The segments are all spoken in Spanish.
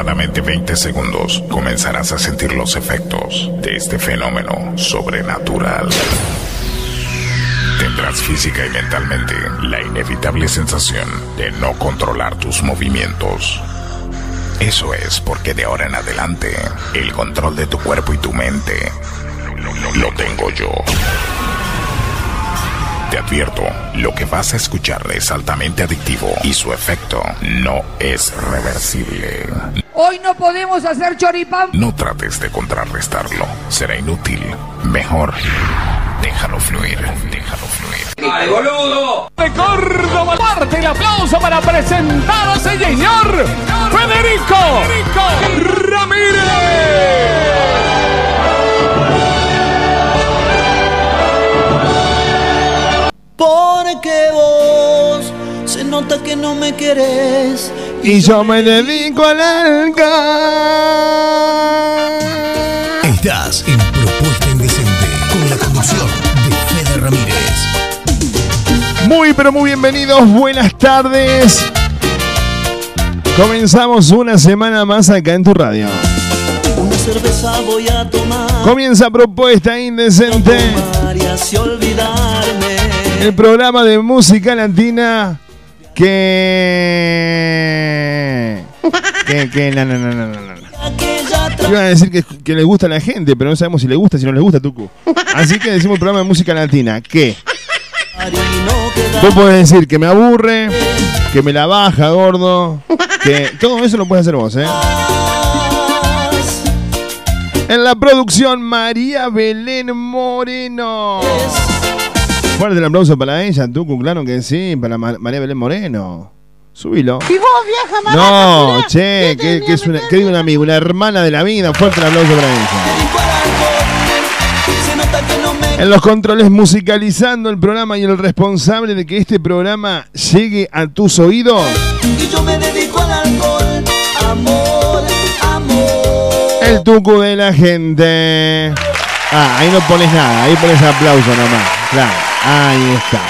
aproximadamente 20 segundos comenzarás a sentir los efectos de este fenómeno sobrenatural. Tendrás física y mentalmente la inevitable sensación de no controlar tus movimientos. Eso es porque de ahora en adelante el control de tu cuerpo y tu mente lo tengo yo. Te advierto, lo que vas a escuchar es altamente adictivo y su efecto no es reversible. Hoy no podemos hacer choripán. No trates de contrarrestarlo, será inútil. Mejor, déjalo fluir, déjalo fluir. ¡Ay, boludo! de Córdoba. Parte el aplauso para presentar a ese señor Federico, Ramírez. Porque vos se nota que no me querés. Y yo me dedico al alca. Estás en Propuesta Indecente con la conducción de Fede Ramírez. Muy pero muy bienvenidos, buenas tardes. Comenzamos una semana más acá en tu radio. Una cerveza voy a tomar. Comienza Propuesta Indecente, Tomar y así olvidarme. el programa de música latina que... Que, que, no, no, no, no, no, Iban a decir que, que le gusta a la gente, pero no sabemos si le gusta, si no le gusta, Tucu. Así que decimos programa de música latina, queda vos podés decir que me aburre, que me la baja, gordo, que todo eso lo puedes hacer vos, ¿eh? En la producción, María Belén Moreno. Fuerte el aplauso para ella, Tucu, claro que sí, para Ma- María Belén Moreno. Subilo. Y vos, vieja mala No, che, ¿qué que, que es una, que digo una amiga, una hermana de la vida. Fuerte el aplauso para ella. Dedico al alcohol. Se nota que no me En los controles musicalizando el programa y el responsable de que este programa llegue a tus oídos, y yo me dedico al alcohol. Amor, amor. el tucu de la gente. Ah, ahí no pones nada, ahí pones aplauso nomás. Claro, ahí está.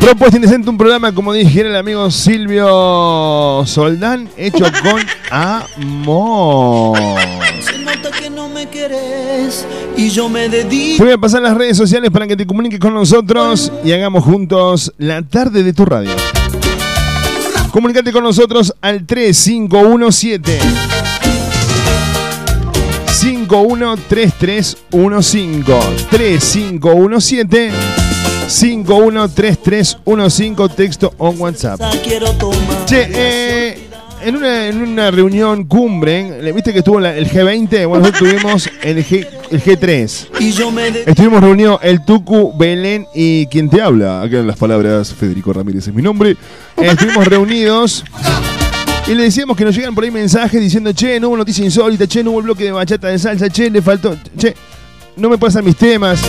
Propuesta Indecente, un programa, como dijera el amigo Silvio Soldán, hecho con amor. Se nota que no me querés. Y yo me dedico. Te voy a pasar las redes sociales para que te comuniques con nosotros y hagamos juntos la tarde de tu radio. Comunicate con nosotros al 3517 513315 3517 513315 texto o WhatsApp. Che, eh, en, una, en una reunión cumbre, ¿le ¿viste que estuvo la- el G20? Bueno, nosotros tuvimos el, G, el G3. Y yo me dedico. Estuvimos reunidos el Tucu, Belén y quien te habla. Acá en las palabras, Federico Ramírez es mi nombre. Eh, estuvimos reunidos y le decíamos que nos llegan por ahí mensajes diciendo, che, no hubo noticia insólita, che, no hubo el bloque de bachata de salsa, che, le faltó, che, no me pasan mis temas.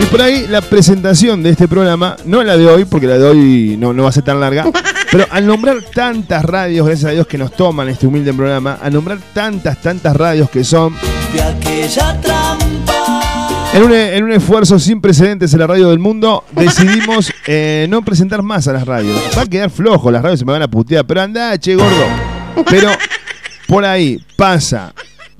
Y por ahí la presentación de este programa, no la de hoy, porque la de hoy no, no va a ser tan larga, pero al nombrar tantas radios, gracias a Dios que nos toman este humilde programa, al nombrar tantas, tantas radios que son, de aquella trampa. En un, en un esfuerzo sin precedentes en la radio del mundo, decidimos eh, no presentar más a las radios. Va a quedar flojo, las radios se me van a putear, pero anda, che, gordo. Pero por ahí pasa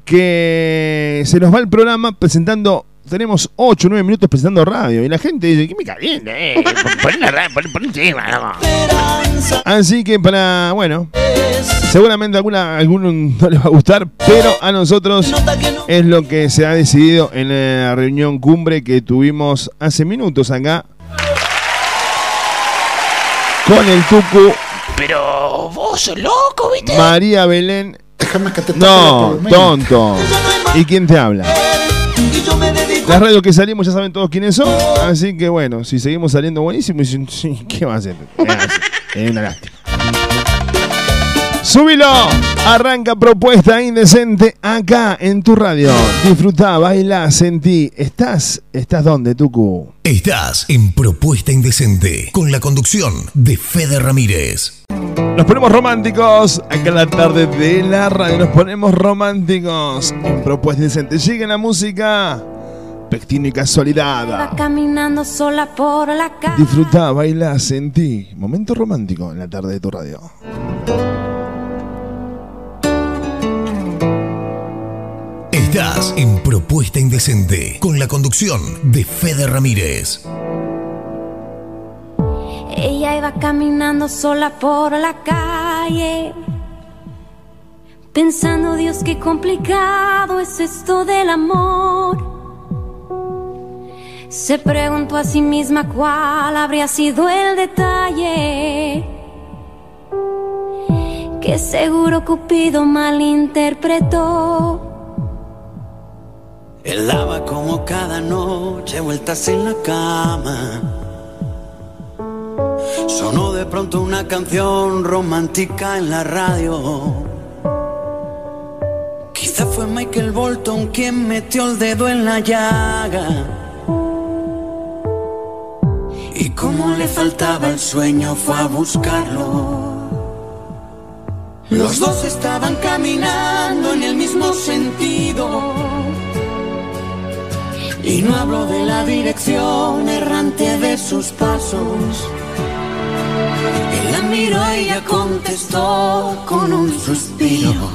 que se nos va el programa presentando. Tenemos 8 o 9 minutos presentando radio y la gente dice, ¿qué me calienta? Eh? Pon pon- pon un tema, no". Esperanza Así que para, bueno, seguramente alguna, a alguno no les va a gustar, pero a nosotros es lo que se ha decidido en la reunión cumbre que tuvimos hace minutos acá. Con el Tucu, Pero vos sos loco, ¿viste? María Belén. Déjame que te toque No, tonto. ¿Y quién te habla? Y yo me dedico. Las radios que salimos ya saben todos quiénes son. Así que bueno, si seguimos saliendo buenísimo, ¿qué va a hacer? Es una lástima. ¡Súbilo! Arranca propuesta indecente acá en tu radio. Disfruta, baila, sentí. ¿Estás? ¿Estás dónde, Tucu? Estás en Propuesta Indecente con la conducción de Fede Ramírez. Nos ponemos románticos acá en la tarde de la radio. Nos ponemos románticos en propuesta indecente. Llega la música Pectino y casualidad. Va caminando sola por la calle. Disfruta, baila, sentí. Momento romántico en la tarde de tu radio. En Propuesta Indecente con la conducción de Fede Ramírez. Ella iba caminando sola por la calle. Pensando, Dios, qué complicado es esto del amor. Se preguntó a sí misma cuál habría sido el detalle. Que seguro Cupido malinterpretó. Él como cada noche vueltas en la cama. Sonó de pronto una canción romántica en la radio. Quizá fue Michael Bolton quien metió el dedo en la llaga. Y como le faltaba el sueño fue a buscarlo. Los dos estaban caminando en el mismo sentido. Y no hablo de la dirección errante de sus pasos. Él la miró y ella contestó con un suspiro.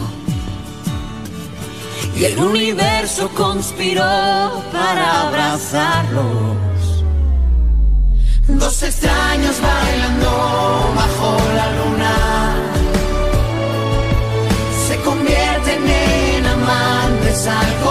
Y el universo conspiró para abrazarlos. Dos extraños bailando bajo la luna. Se convierten en amantes al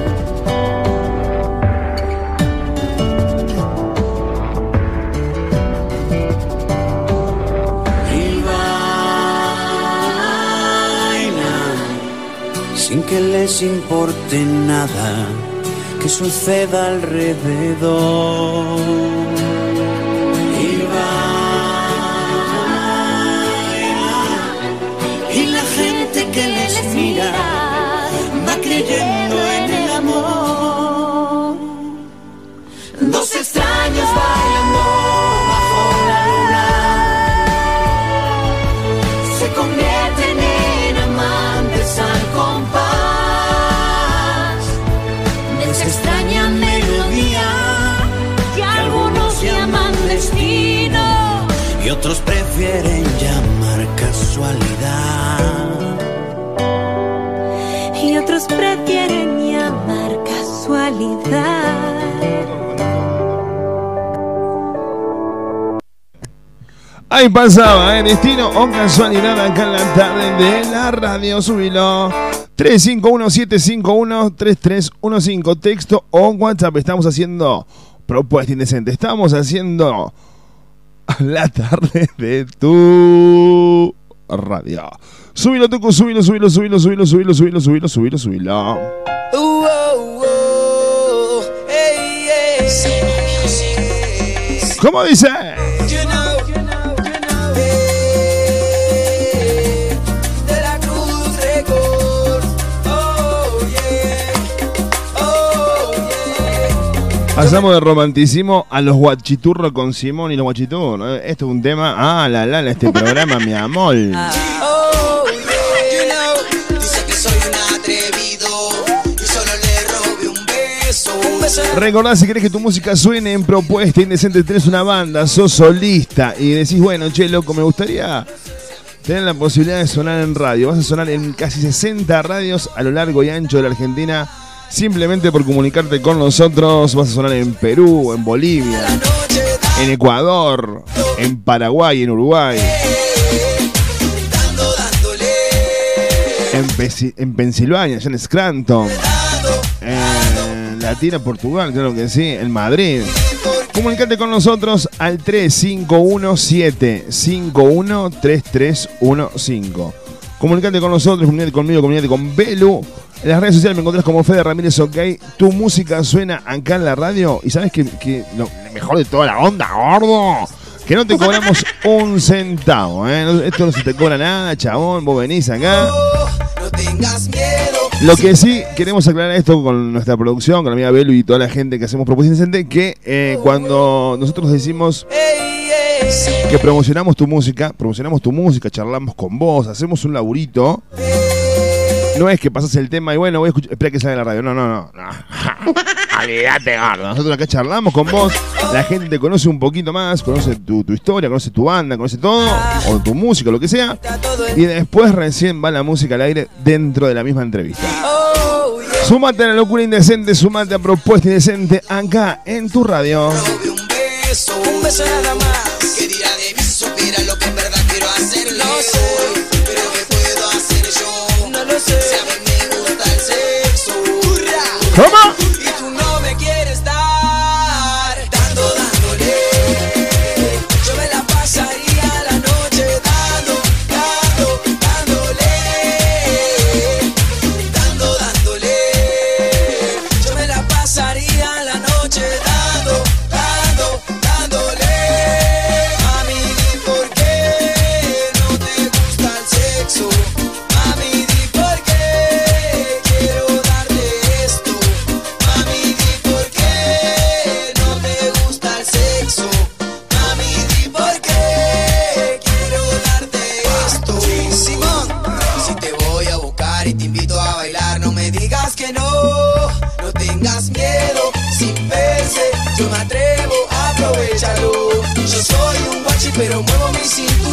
Sin que les importe nada que suceda alrededor. Y bailan y la gente que les mira va creyendo en el amor. Dos extraños bailando bajo la luna se convierten prefieren llamar casualidad. Y otros prefieren llamar casualidad. Ahí pasaba, ¿eh? Destino o casualidad acá en la tarde de la radio. Subilo. 351-751-3315. Texto o WhatsApp. Estamos haciendo propuesta indecente. Estamos haciendo la tarde de tu radio. Subilo, Tucu, subilo, subilo, subilo, subilo, subilo, subilo, subilo, subilo, subilo. ¿Cómo dice? Pasamos de romanticismo a los guachiturros con Simón y los guachiturros. Eh, Esto es un tema. Ah, la la, la, este programa, mi amor. Oh, yeah, you know. Dice que soy un atrevido y solo le robé un beso. Un beso. Recordá si querés que tu música suene en propuesta indecente, tenés una banda, sos solista y decís, bueno, che, loco, me gustaría tener la posibilidad de sonar en radio. Vas a sonar en casi 60 radios a lo largo y ancho de la Argentina. Simplemente por comunicarte con nosotros, vas a sonar en Perú, en Bolivia, en Ecuador, en Paraguay, en Uruguay, en, Pensilvania, en Scranton, en Latina, Portugal, claro que sí, en Madrid. Comunicate con nosotros al 3517-513315. Comunicate con nosotros, comunicate conmigo, comunicate con Belu. En las redes sociales me encontrás como Fede Ramírez OK. Tu música suena acá en la radio. Y sabes que, que lo mejor de toda la onda, gordo. Que no te cobramos un centavo, ¿eh? No- Esto no se te cobra nada, chabón. Vos venís acá. No tengas miedo. Lo que sí queremos aclarar esto con nuestra producción, con la amiga Belu y toda la gente que hacemos Propuesta Indecente, que eh, cuando nosotros decimos que promocionamos tu música, promocionamos tu música, charlamos con vos, hacemos un laburito, no es que pasas el tema y bueno, voy a escuchar, espera que salga la radio, no, no, no, no. Olvídate, gordo. Nosotros acá charlamos con vos, la gente te conoce un poquito más, conoce tu, tu historia, conoce tu banda, conoce todo, o tu música, lo que sea, y después recién va la música al aire dentro de la misma entrevista. Sumate a la locura indecente, sumate a propuesta indecente acá en tu radio. Un beso. Un beso nada más. Que dirá de mí supiera lo que en verdad quiero hacer. ¡Hurra! ¿Cómo?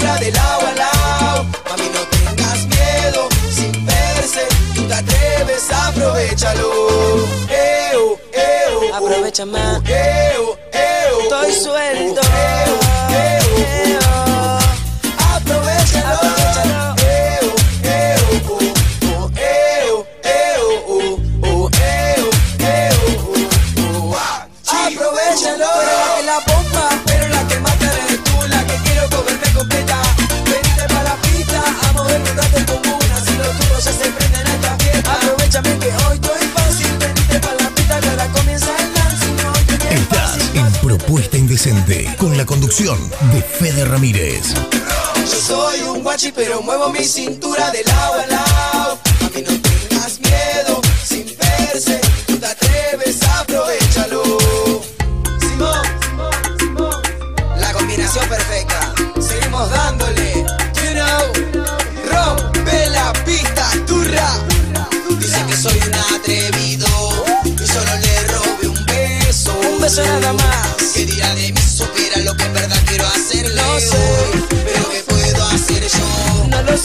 Mi cintura de lado a lado. Mami, no tengas miedo, sin verse, tú te atreves, aprovechalo. Eo, eo, aprovecha más. Eo, eo, estoy suelto. Eo, eo, Indecente con la conducción de Fede Ramírez. Yo soy un guachi, pero muevo mi cintura de lado a lado.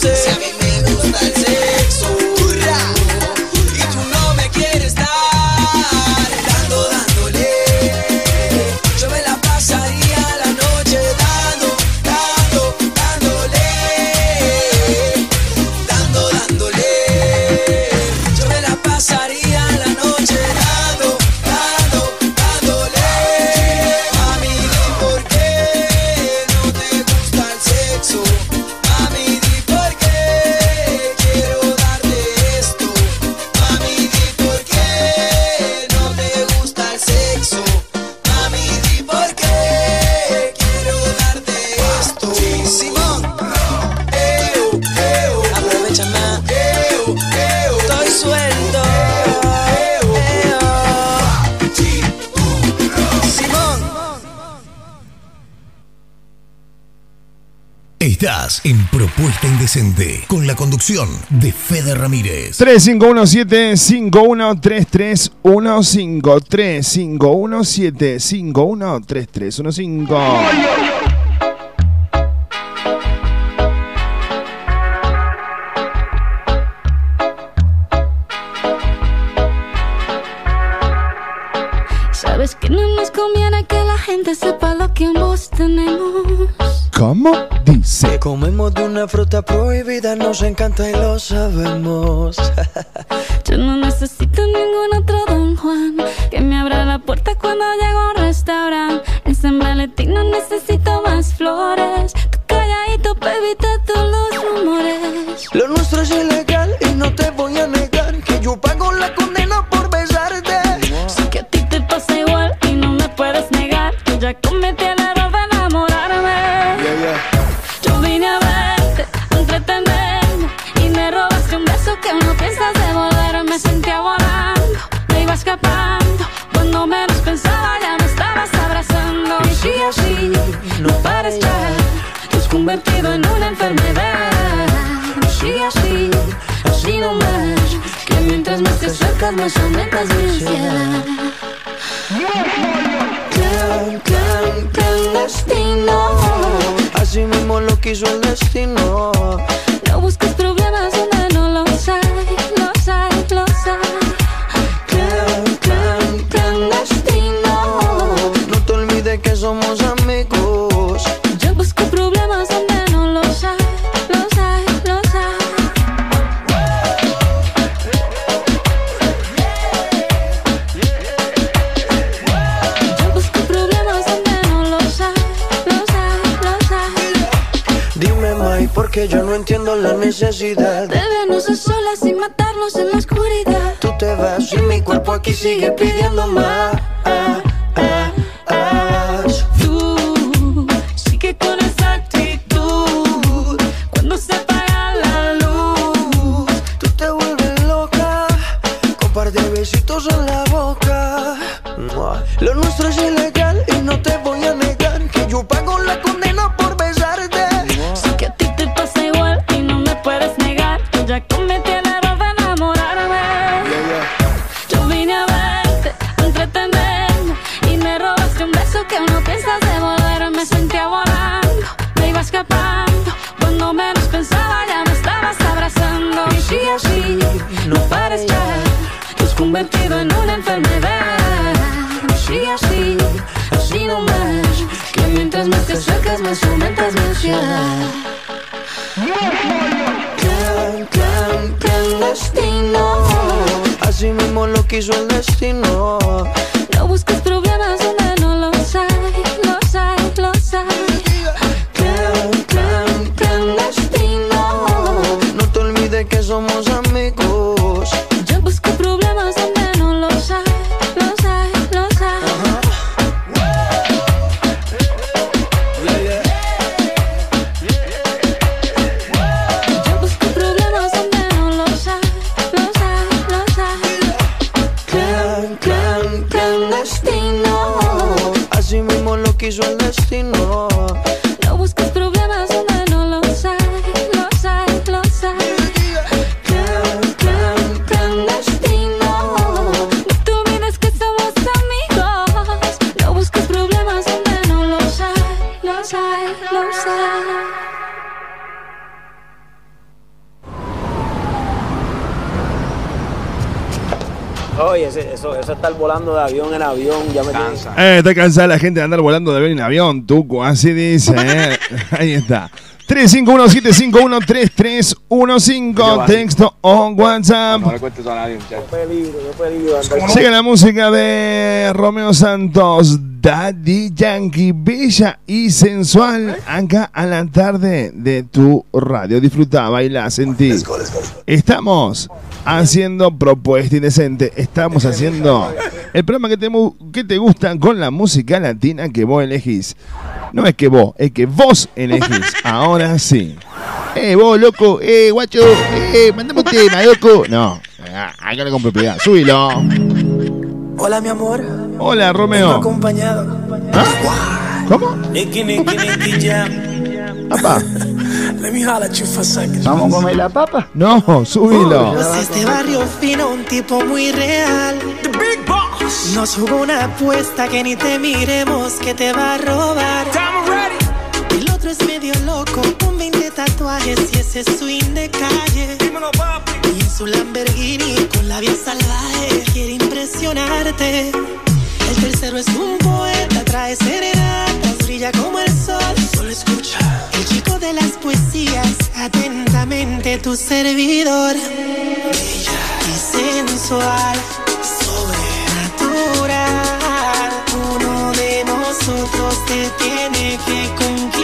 Yo? Indecente con la conducción de Fede Ramírez. 3517-513315 3517-513315 Sabes que no nos conviene que la gente sepa lo que ambos tenemos. ¿Cómo dice? Comemos de una fruta prohibida, nos encanta y lo sabemos. Yo no necesito ningún otro Don Juan que me abra la puerta cuando llego a un restaurante. En San Valentín no necesito más flores. Tú calladito evitar todos los rumores. Lo nuestro es ilegal Así mismo lo quiso el destino. Cuerpo aquí sigue quiso el destino. Volando de avión en avión ya me cansa. Eh, está cansada la gente de andar volando de avión en avión, Tuco, así dice. eh. Ahí está. 351-751-3315, texto o WhatsApp. No le cuentes a nadie, muchachos. Qué peligro, qué peligro. Sigue la música de Romeo Santos, Daddy Yankee, bella y sensual, acá a la tarde de tu radio. Disfruta, baila, sentí. Estamos haciendo propuesta indecente. Estamos haciendo el programa que te, mu- que te gusta con la música latina que vos elegís. No es que vos, es que vos elegís. Ahora sí. Eh, vos, loco, eh, guacho, eh, mandame un tema, loco. No, ah, hágale con propiedad. Súbilo. Hola, mi amor. Hola, Romeo. acompañado. ¿Ah? ¿Cómo? Second. ¿Vamos a comer la papa? No, súbilo. Vos este barrio fino, un tipo muy real. The Big Boss. Nos jugó una apuesta que ni te miremos que te va a robar. ready. El otro es medio loco, con 20 tatuajes y ese swing de calle. Y en su Lamborghini con la vía salvaje quiere impresionarte. El tercero es un poeta, trae serenatas, brilla como el sol. Solo escucha. El chico de las poesías, atentamente tu servidor. Bella y sensual, sobrenatural. Uno de nosotros te tiene que conquistar.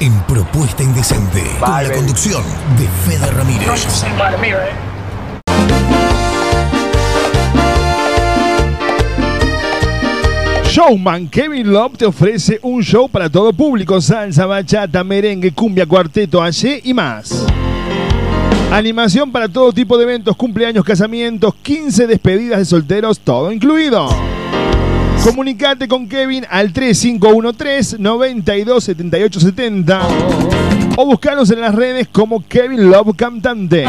En Propuesta Indecente con la conducción de Fede Ramírez. Showman Kevin Love te ofrece un show para todo público: salsa, bachata, merengue, cumbia, cuarteto, allí y más. Animación para todo tipo de eventos, cumpleaños, casamientos, 15 despedidas de solteros, todo incluido. Comunicate con Kevin al 3513 927870 o buscanos en las redes como Kevin Love Cantante.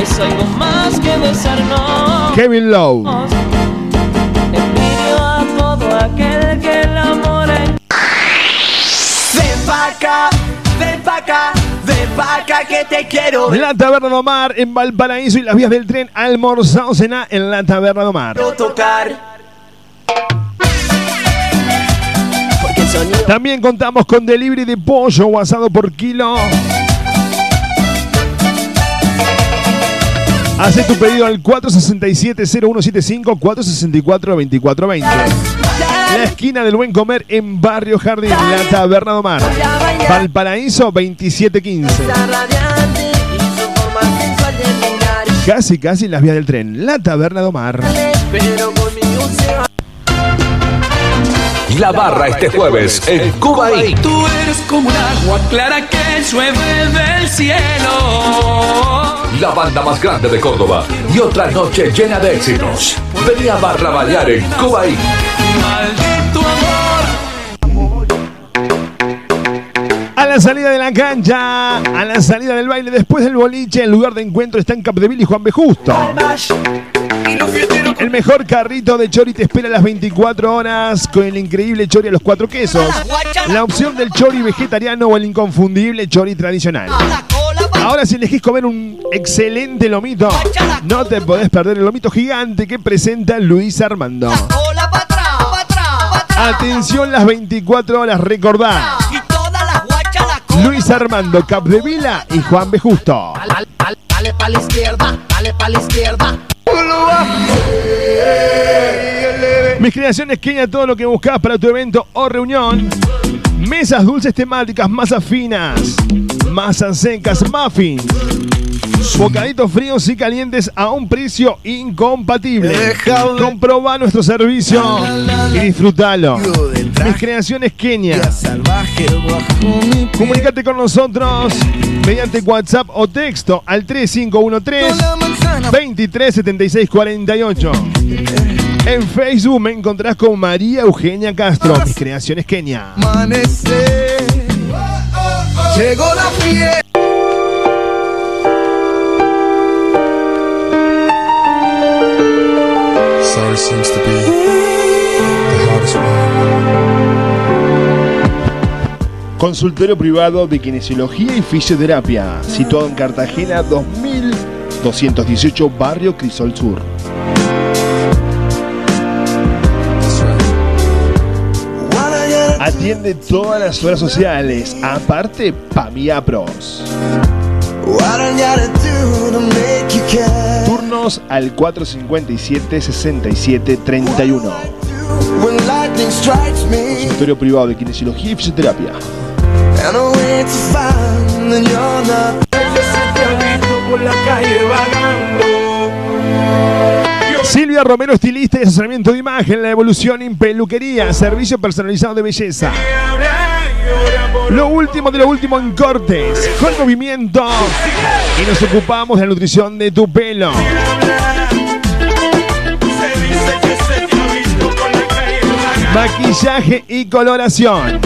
Es algo más que besarnos. Kevin Love. Envidio a todo aquel que el amor Ven pa' acá, ven pa' acá, ven pa' acá que te quiero. La Taberna de Omar en Valparaíso y las vías del tren almorzado cena en la Taberna de Omar. tocar. También contamos con delivery de pollo o asado por kilo. Hace tu pedido al 467-0175 464-2420. La esquina del buen comer en Barrio Jardín, la Taberna de Omar. Valparaíso 2715. radiante y su forma sensual de mirar. Casi, casi en las vías del tren, la Taberna de Omar. Pero se va. La barra este jueves en Cuba y Tú eres como un agua clara que llueve del cielo. la banda más grande de Córdoba y otra noche llena de éxitos. Vení a Barra Bailar en Cubaí. A la salida de la cancha, a la salida del baile, después del boliche, el lugar de encuentro está en Capdeville y Juan B. Justo. El mejor carrito de chori te espera a las 24 horas con el increíble chori a los cuatro quesos. La opción del chori vegetariano o el inconfundible chori tradicional. Ahora si elegís comer un excelente lomito, no te podés perder el lomito gigante que presenta Luis Armando. Atención las 24 horas, recordá. Luis Armando Capdevila y Juan B. Justo. Dale pa' la izquierda, dale pa' la izquierda. Mis creaciones Kenia, todo lo que buscas para tu evento o reunión. Mesas dulces temáticas, masas finas, masas secas, muffins. Bocaditos fríos y calientes a un precio incompatible. Comproba nuestro servicio y disfrútalo. Mis creaciones Kenia. Comunicate con nosotros mediante WhatsApp o texto al 3513 237648. En Facebook me encontrás con María Eugenia Castro, mis creaciones Kenia. Llegó la fiesta. Sorry seems to be the hardest Consultorio privado de kinesiología y fisioterapia, situado en Cartagena 2218, barrio Crisol Sur. Atiende todas las horas sociales, aparte Pamia Pros. Turnos al 457-6731. Consultorio privado de kinesiología y fisioterapia. Silvia Romero, estilista y asesoramiento de imagen, la evolución en peluquería, servicio personalizado de belleza. Lo último de lo último en cortes, con movimiento. Y nos ocupamos de la nutrición de tu pelo. Maquillaje y coloración.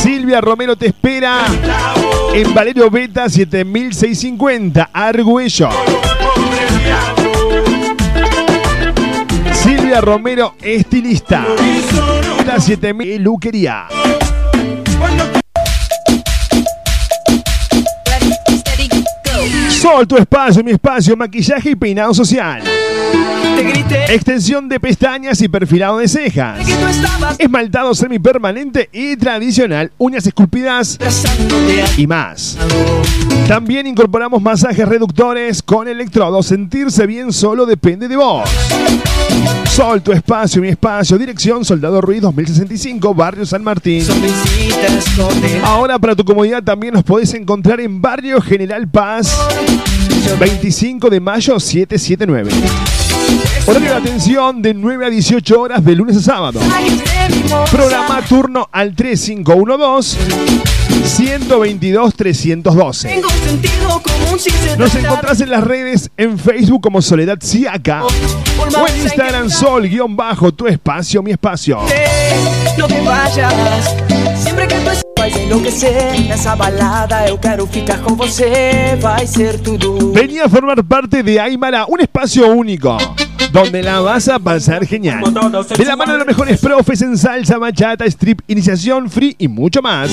Silvia Romero te espera en Valerio Beta 7650, Argüello. Romero, estilista. La 7000 Luquería. Sol, tu espacio, mi espacio, maquillaje y peinado social. Extensión de pestañas y perfilado de cejas. Esmaltado semipermanente y tradicional, uñas esculpidas y más. También incorporamos masajes reductores con electrodos. Sentirse bien solo depende de vos. Sol, tu espacio, mi espacio. Dirección Soldado Ruiz 2065, Barrio San Martín. Ahora para tu comodidad también nos podés encontrar en Barrio General Paz 25 de mayo 779. Horario de atención de 9 a 18 horas de lunes a sábado. Programa turno al 3512 122 312. Nos encontrás en las redes en Facebook como Soledad Siaca o en Instagram Sol guion bajo tu espacio mi espacio. No te vayas, sempre que vai enlouquecer Nessa balada eu quero ficar com você Vai ser tudo Venía a formar parte de Aymara, un espacio único. Donde la vas a pasar genial. De la mano de los mejores profes en salsa, bachata, strip, iniciación, free y mucho más.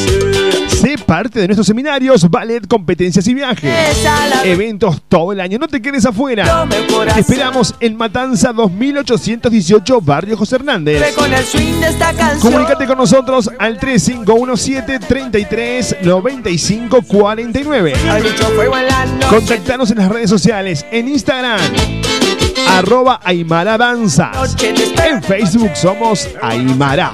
Sé parte de nuestros seminarios, ballet, competencias y viajes. Eventos todo el año. No te quedes afuera. Te esperamos en Matanza 2818, Barrio José Hernández. Comunicate con nosotros al 3517 33 95 49. Hay mucho fuego en la noche Contactanos en las redes sociales, en Instagram, arroba Aymara Danzas. En Facebook somos Aymara.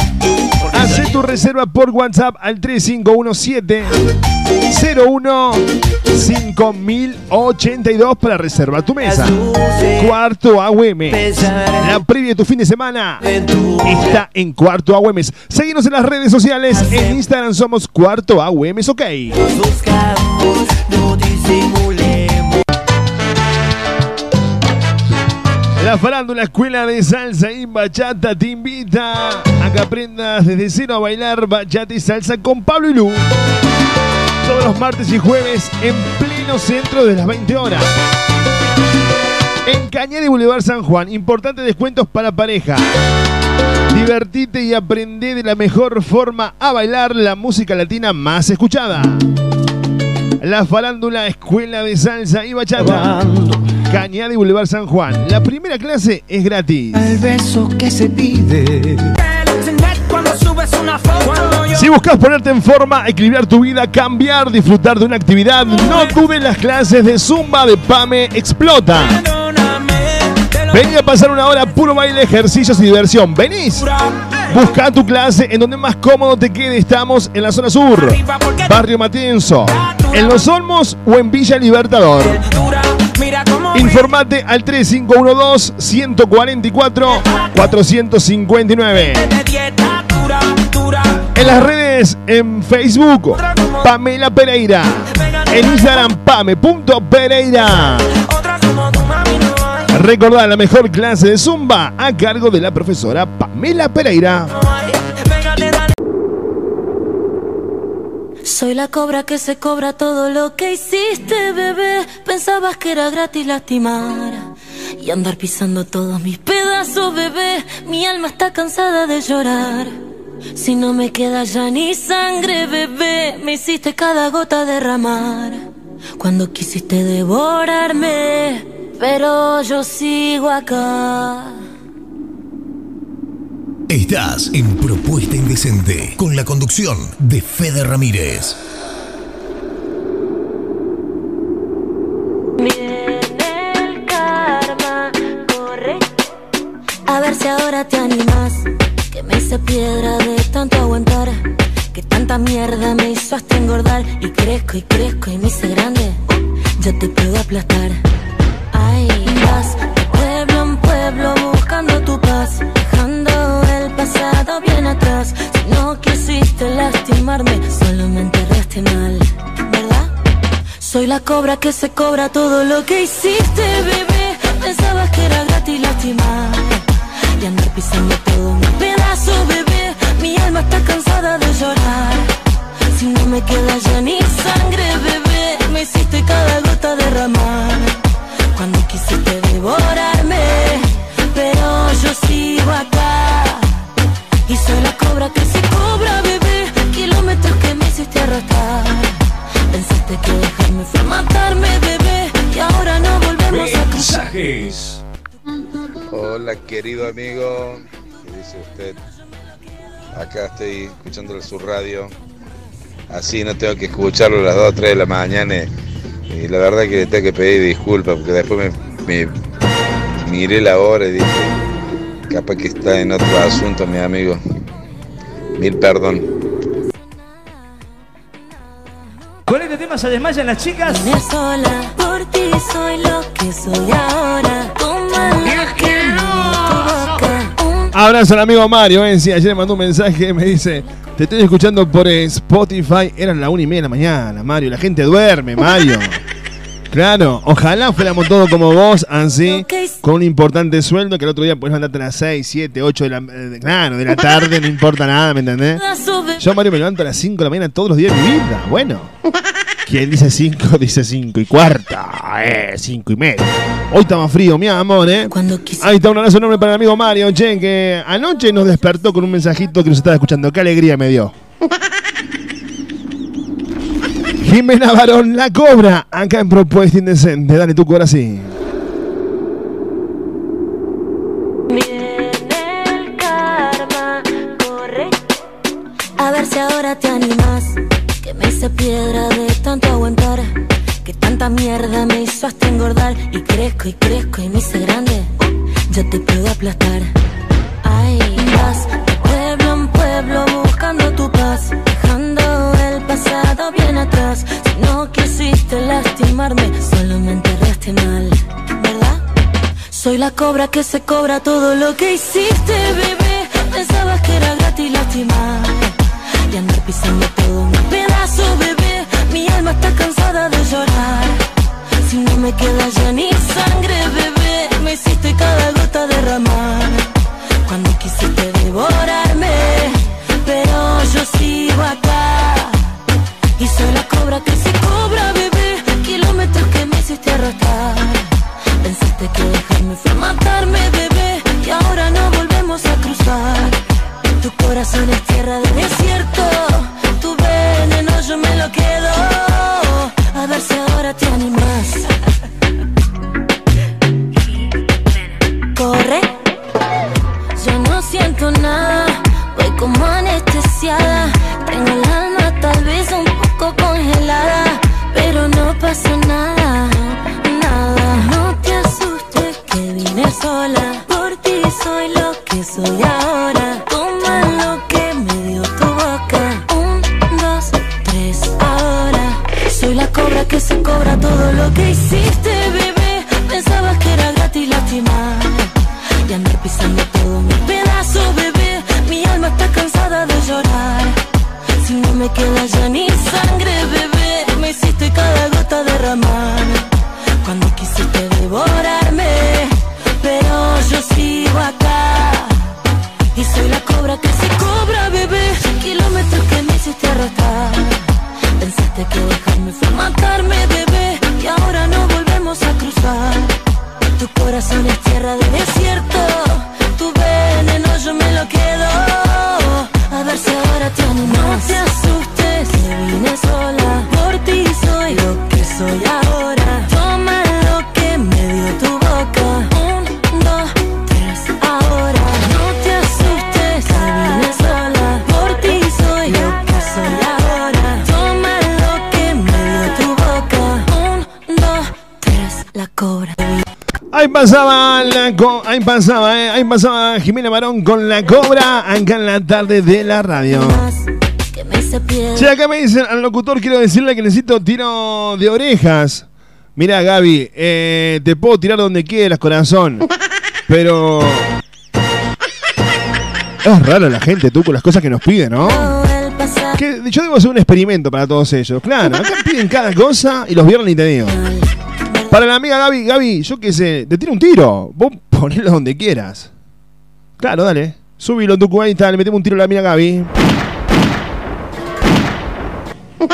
Tu reserva por WhatsApp al 3517 01 5082 para reservar tu mesa. Cuarto AWM. La previa de tu fin de semana está en Cuarto AWM. Seguimos en las redes sociales. En Instagram somos Cuarto AWM. Ok. La farándula Escuela de Salsa y Bachata te invita a que aprendas desde cero a bailar bachata y salsa con Pablo y Lu. Todos los martes y jueves en pleno centro de las 20 horas. En Cañada y Boulevard San Juan, importantes descuentos para pareja. Divertite y aprende de la mejor forma a bailar la música latina más escuchada. La farándula Escuela de Salsa y Bachata. Cañada y Boulevard San Juan. La primera clase es gratis. El beso que se pide. Si buscas ponerte en forma, equilibrar tu vida, cambiar, disfrutar de una actividad, no dudes las clases de Zumba de Pame Explota. Vení a pasar una hora puro baile, ejercicios y diversión. ¿Venís? Busca tu clase en donde más cómodo te quede. Estamos en la zona sur, Barrio Matienzo, en Los Olmos o en Villa Libertador. Informate al 3512-144-459. En las redes, en Facebook, Pamela Pereira. En Instagram, pame.pereira. Recordá la mejor clase de Zumba a cargo de la profesora Pamela Pereira. Soy la cobra que se cobra todo lo que hiciste, bebé. Pensabas que era gratis lastimar y andar pisando todos mis pedazos, bebé. Mi alma está cansada de llorar. Si no me queda ya ni sangre, bebé, me hiciste cada gota derramar. Cuando quisiste devorarme, pero yo sigo acá. Estás en Propuesta Indecente con la conducción de Fede Ramírez. Viene el karma, corre. A ver si ahora te animas. Que me hice piedra de tanto aguantar. Que tanta mierda me hizo hasta engordar. Y crezco y crezco y me hice grande. Ya te puedo aplastar. Ay, vas de pueblo en pueblo buscando tu paz. Bien atrás. Si no quisiste lastimarme, solo me enterraste mal. ¿Verdad? Soy la cobra que se cobra todo lo que hiciste, bebé. Pensabas que era gratis lastimar y andar pisando todo mi pedazo, bebé. Mi alma está cansada de llorar. Si no me queda ya ni sangre, bebé, me hiciste cada gota derramar. Querido amigo, ¿qué dice usted? Acá estoy escuchándole su radio. Así no tengo que escucharlo a las 2 o 3 de la mañana. Y la verdad que le tengo que pedir disculpas porque después me, me miré la hora y dije, capaz que está en otro asunto mi amigo. Mil perdón. Con este tema se desmayan las chicas. Vine sola, por ti soy lo que soy ahora. Tómala en tu boca. Abrazo al amigo Mario, eh. Sí, ayer me mandó un mensaje, me dice, te estoy escuchando por Spotify, eran las una y media de la mañana, Mario, la gente duerme, Mario. Claro, ojalá fuéramos todos como vos, así, con un importante sueldo, que el otro día puedes mandarte a las 6, 7, 8 de la, eh, claro, de la tarde, no importa nada, ¿me entendés? Yo, Mario, me levanto a las 5 de la mañana todos los días de mi vida, bueno. Quien dice 5, dice 5 y cuarta, eh, 5 y media. Hoy está más frío, mi amor, ¿eh? Ahí está un abrazo enorme para el amigo Mario, che, que anoche nos despertó con un mensajito que nos estaba escuchando. Qué alegría me dio. Jimena Barón la cobra acá en Propuesta Indecente. Dale tu cora así. Viene tanta mierda me hizo hasta engordar. Y crezco y crezco y me hice grande. Ya te puedo aplastar. Ay, vas de pueblo en pueblo buscando tu paz, dejando el pasado bien atrás. Si no quisiste lastimarme, solo me enterraste mal, ¿verdad? Soy la cobra que se cobra todo lo que hiciste, bebé. Pensabas que era gratis lastimar y andar pisando todo mi pedazo, bebé. Mi alma está cansada me queda ya ahí pasaba, eh, ahí pasaba Jimena Marón con la cobra acá en la tarde de la radio. Che, acá me dicen al locutor, quiero decirle que necesito tiro de orejas. Mira, Gaby, eh, te puedo tirar donde quieras, corazón. Pero. Es raro la gente, tú, con las cosas que nos piden, ¿no? Que yo debo hacer un experimento para todos ellos. Claro, acá piden cada cosa y los viernes ni te digo. Para la amiga Gaby, Gaby, yo qué sé, te tiro un tiro. Vos ponelo donde quieras. Claro, dale. Subilo tu cuenta, le metemos un tiro a la amiga Gaby.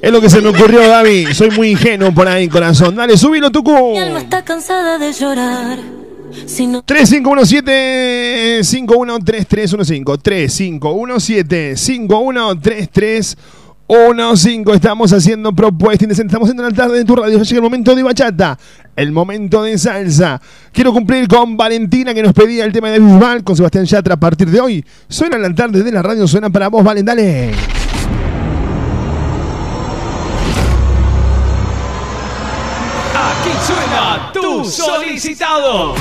Es lo que se me ocurrió, Gaby. Soy muy ingenuo por ahí, corazón. Dale, subilo tu cu. Mi alma está cansada de llorar. Si no 3517-513315. 3517-513315. Estamos haciendo propuesta indecente. Estamos haciendo la tarde de tu radio. Ya llega el momento de bachata. El momento de salsa. Quiero cumplir con Valentina que nos pedía el tema de Bisbal con Sebastián Yatra a partir de hoy. Suena la tarde de la radio. Suena para vos, Valen. Dale. Aquí suena tu solicitado.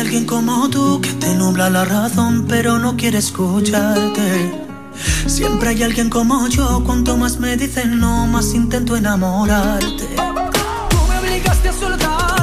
Alguien como tú que te nubla la razón, pero no quiere escucharte. Siempre hay alguien como yo, cuanto más me dicen no, más intento enamorarte. Tú me obligaste a soltarte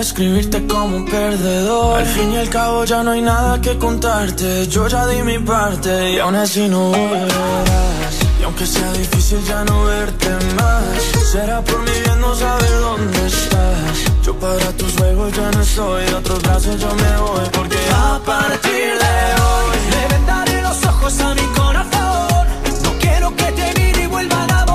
escribirte como un perdedor. Al fin y al cabo ya no hay nada que contarte. Yo ya di mi parte y aún así no volverás. Y aunque sea difícil ya no verte más, será por mi bien no saber dónde estás. Yo para tus juegos ya no estoy, de otros brazos yo me voy porque a partir de hoy le vendaré los ojos a mi corazón. No quiero que te mire y vuelvan a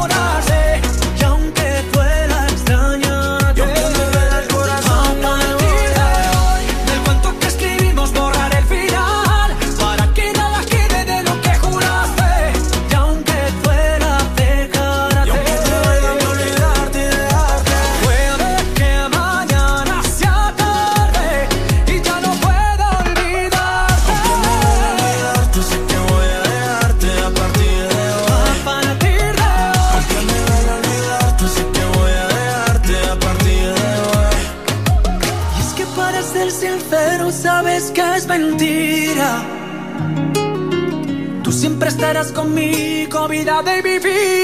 serás conmigo, vida de vivir.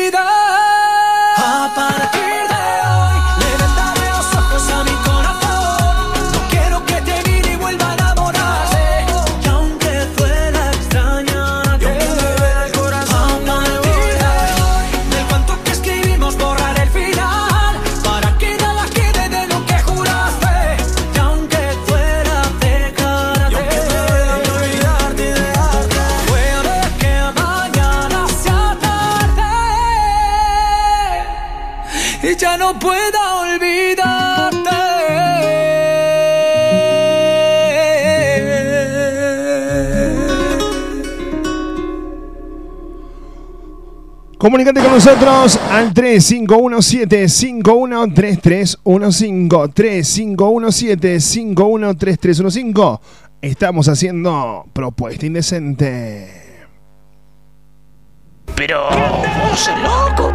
Comunicate con nosotros al 3517-513315. 3517-513315. Estamos haciendo propuesta indecente. Pero, vos loco.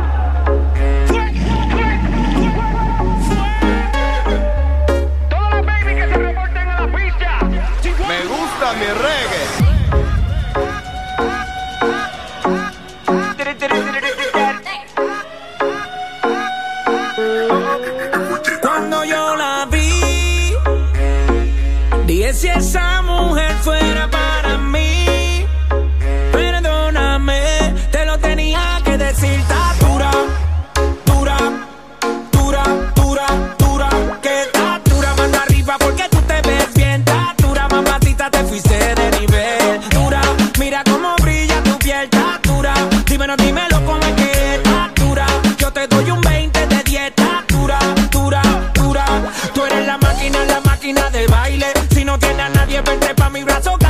mi brazo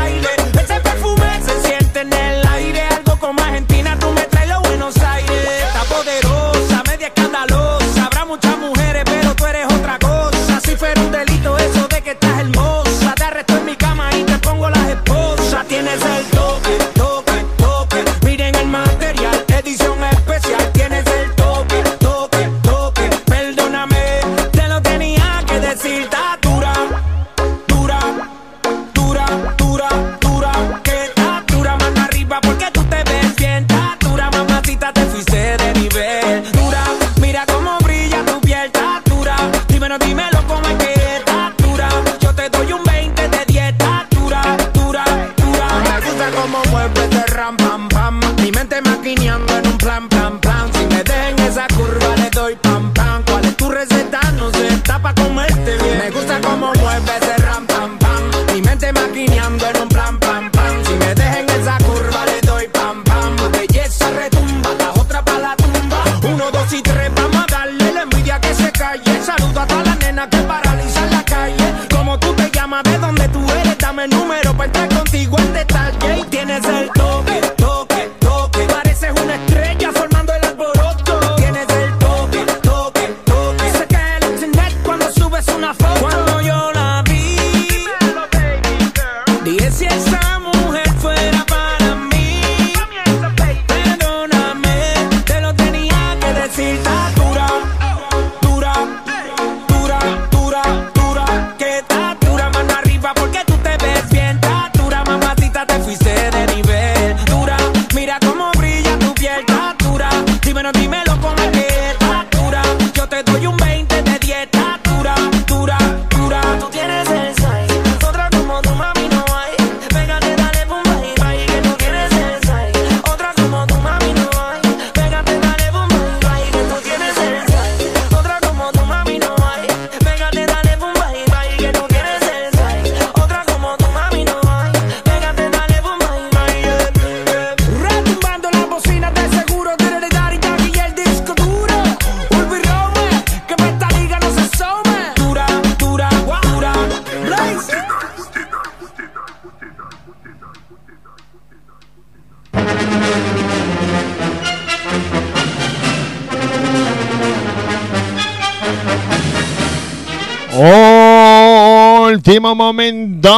último momento.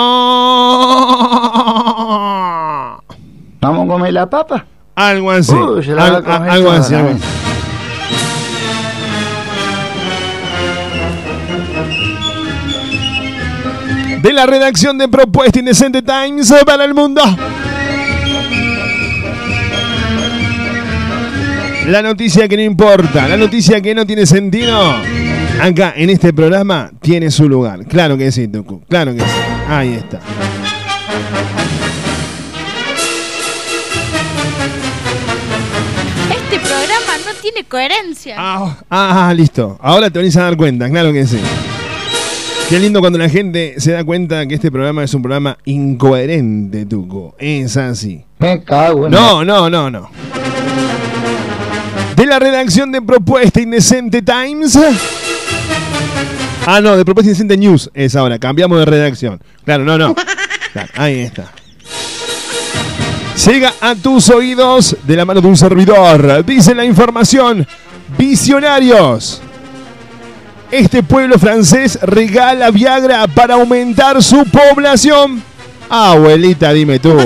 ¿Vamos a comer la papa? Algo así. A Al- comer algo así. algo así. De la redacción de Propuesta Indecente Times para el mundo. La noticia que no importa, la noticia que no tiene sentido, acá en este programa tiene su lugar. Claro que sí, Tucu, claro que sí. Ahí está. Este programa no tiene coherencia. Ah, listo. Ahora te venís a dar cuenta, claro que sí. Qué lindo cuando la gente se da cuenta que este programa es un programa incoherente, Tuco. Es así. Me cago en No, no, no, no. De la redacción de Propuesta Indecente Times. Ah, no, de Propuesta Indecente News es ahora. Cambiamos de redacción. Claro, no, no. Ahí está. Llega a tus oídos de la mano de un servidor. Dice la información. Visionarios. Este pueblo francés regala Viagra para aumentar su población. Abuelita, dime tú.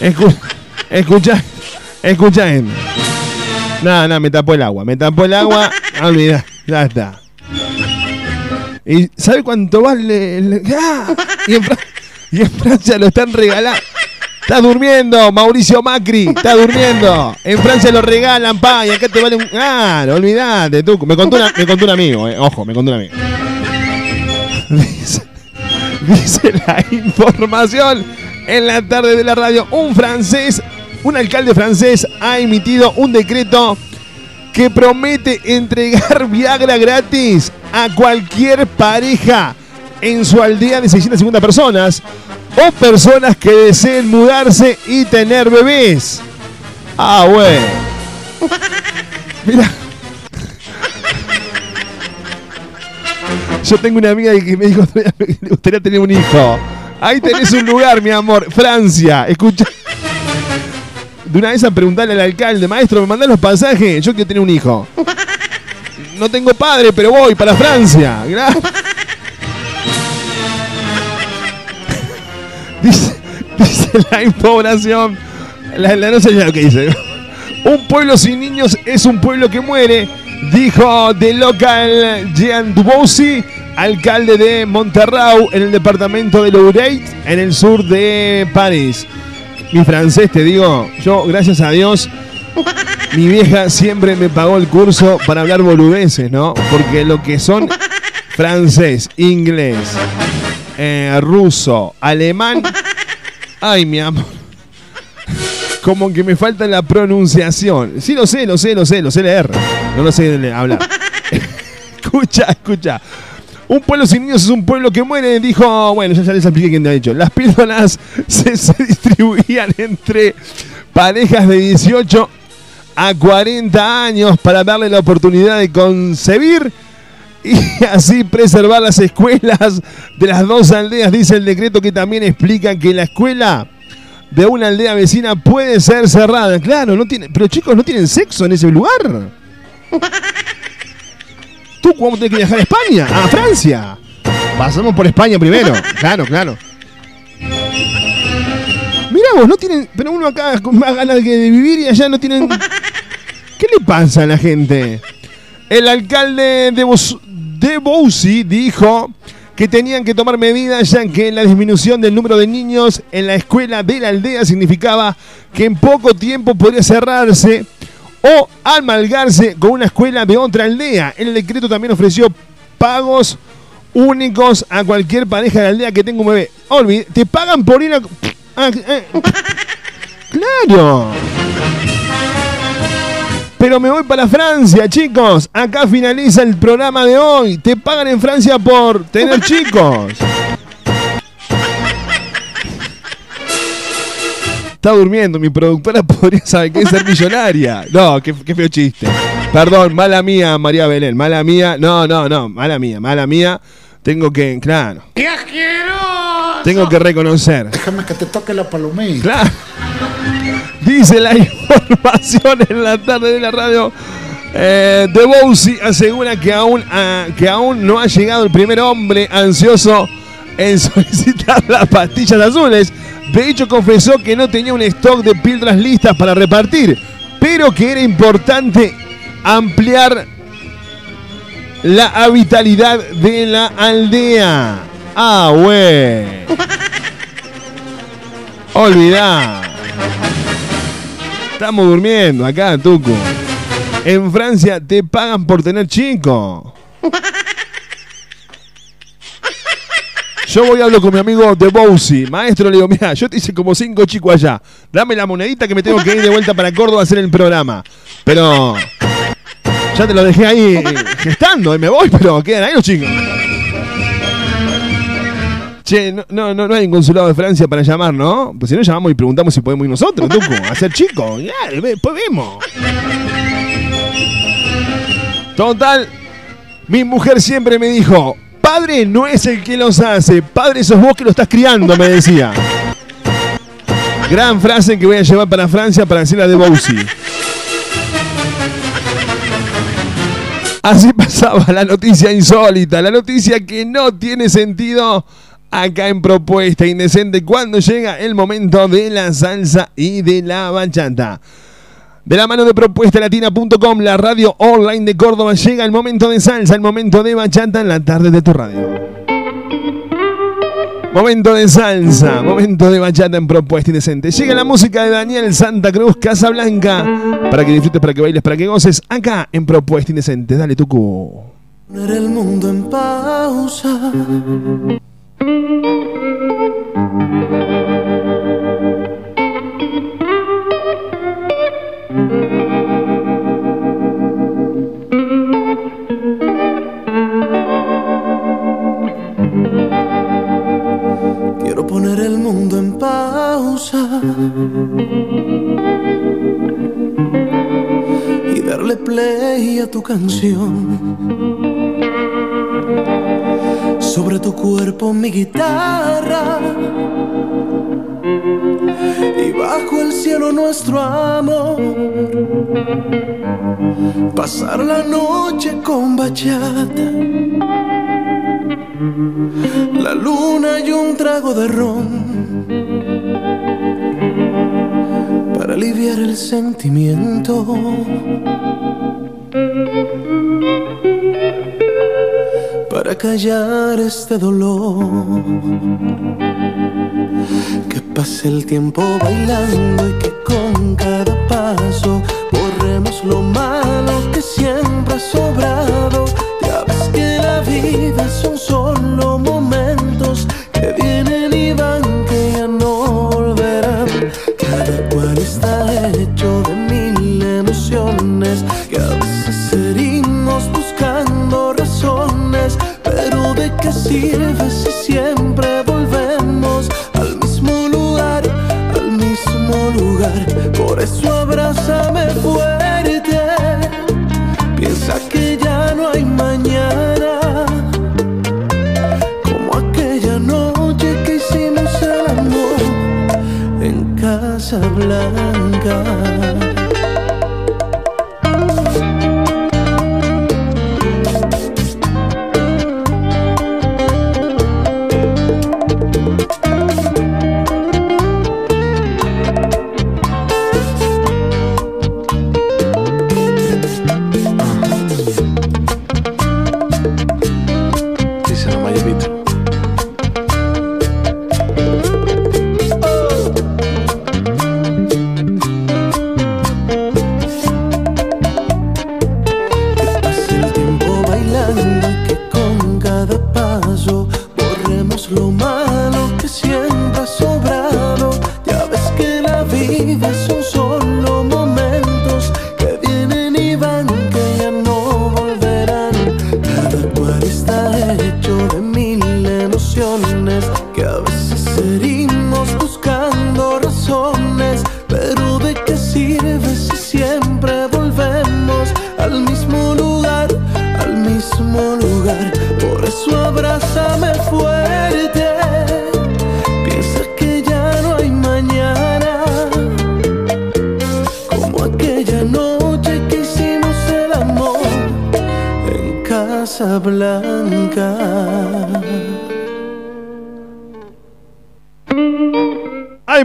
Escu- escucha, escucha. Nada, nada, me tapó el agua. Me tapó el agua. Olvida, ya está. ¿Y sabe cuánto vale? el- ¡Ah! Y, en Fra- y en Francia lo están regalando. Está durmiendo, Mauricio Macri. Está durmiendo. En Francia lo regalan, pa. Y acá te vale un. Ah, no olvidate, tú. Me contó, una- me contó un amigo, eh. Ojo, me contó un amigo. Dice, dice la información en la tarde de la radio. Un francés, un alcalde francés ha emitido un decreto que promete entregar Viagra gratis a cualquier pareja en su aldea de 650 personas o personas que deseen mudarse y tener bebés. Ah, bueno. Mira. Yo tengo una amiga que me dijo que le gustaría tener un hijo. Ahí tenés un lugar, mi amor. Francia. Escucha. De una vez a preguntarle al alcalde, maestro, ¿me mandás los pasajes? Yo quiero tener un hijo. No tengo padre, pero voy para Francia. Dice, dice la impoblación. La, la no sé ya lo que dice. Un pueblo sin niños es un pueblo que muere, dijo de local Jean Dubossi, alcalde de Monterrau, en el departamento de Lourdes, en el sur de París. Mi francés, te digo, yo, gracias a Dios, mi vieja siempre me pagó el curso para hablar boludeces, ¿no? Porque lo que son francés, inglés, eh, ruso, alemán, ay, mi amor. Como que me falta la pronunciación. Sí, lo sé, lo sé, lo sé, lo sé leer. No lo sé hablar. escucha, escucha. Un pueblo sin niños es un pueblo que muere, dijo. Bueno, ya, les expliqué quién te ha dicho. Las píldoras se, se distribuían entre parejas de 18 a 40 años para darle la oportunidad de concebir y así preservar las escuelas de las dos aldeas. Dice el decreto que también explica que la escuela de una aldea vecina puede ser cerrada. Claro, no tiene, pero chicos, no tienen sexo en ese lugar. ¿Tú cómo tenés que viajar a España? A Francia. Pasamos por España primero. Claro, claro. Mirá vos, no tienen. Pero uno acá con más ganas que de vivir y allá no tienen. ¿Qué le pasa a la gente? El alcalde de, Bos- de Bouzy dijo que tenían que tomar medidas ya que la disminución del número de niños en la escuela de la aldea significaba que en poco tiempo podría cerrarse o amalgarse con una escuela de otra aldea. El decreto también ofreció pagos únicos a cualquier pareja de aldea que tenga un bebé. Olvide, te pagan por ir a... Ah, eh, claro. Pero me voy para Francia, chicos. Acá finaliza el programa de hoy. Te pagan en Francia por tener chicos. Está durmiendo, mi productora podría saber que es ser millonaria. No, qué, qué feo chiste. Perdón, mala mía, María Belén, mala mía. No, no, no, mala mía, mala mía. Tengo que, claro, ¡Qué asqueroso! tengo que reconocer. Déjame que te toque la palomita. Claro. Dice la información en la tarde de la radio. Eh, The Bowsy asegura que aún, ah, que aún no ha llegado el primer hombre ansioso en solicitar las pastillas azules. De hecho, confesó que no tenía un stock de píldoras listas para repartir, pero que era importante ampliar la vitalidad de la aldea. Ah, güey. Olvidá. Estamos durmiendo acá, Tuco. En Francia te pagan por tener chico. Yo voy a hablar con mi amigo de Bowsy. Maestro, le digo, mira, yo te hice como cinco chicos allá. Dame la monedita que me tengo que ir de vuelta para Córdoba a hacer el programa. Pero ya te lo dejé ahí gestando y me voy, pero quedan ahí los chicos. Che, no, no, no hay un consulado de Francia para llamar, ¿no? Pues si no llamamos y preguntamos si podemos ir nosotros, Tuco, a ser chicos. Ya, después vemos. Total, mi mujer siempre me dijo, padre no es el que los hace, padre sos vos que lo estás criando, me decía. Gran frase que voy a llevar para Francia para decir la de Bowsy. Así pasaba la noticia insólita, la noticia que no tiene sentido acá en Propuesta Indecente cuando llega el momento de la salsa y de la bachata. De la mano de propuestalatina.com, la radio online de Córdoba, llega el momento de salsa, el momento de bachata en la tarde de tu radio. Momento de salsa, momento de bachata en Propuesta Indecente. Llega la música de Daniel Santa Cruz, Casa Blanca, para que disfrutes, para que bailes, para que goces, acá en Propuesta Indecente. Dale, Tucu. Poner el mundo en pausa. Pausa y darle play a tu canción. Sobre tu cuerpo mi guitarra y bajo el cielo nuestro amor. Pasar la noche con bachata, la luna y un trago de ron aliviar el sentimiento. Para callar este dolor. Que pase el tiempo bailando y que con cada paso borremos lo malo que siempre ha sobrado. Ya ves que la vida son solo momentos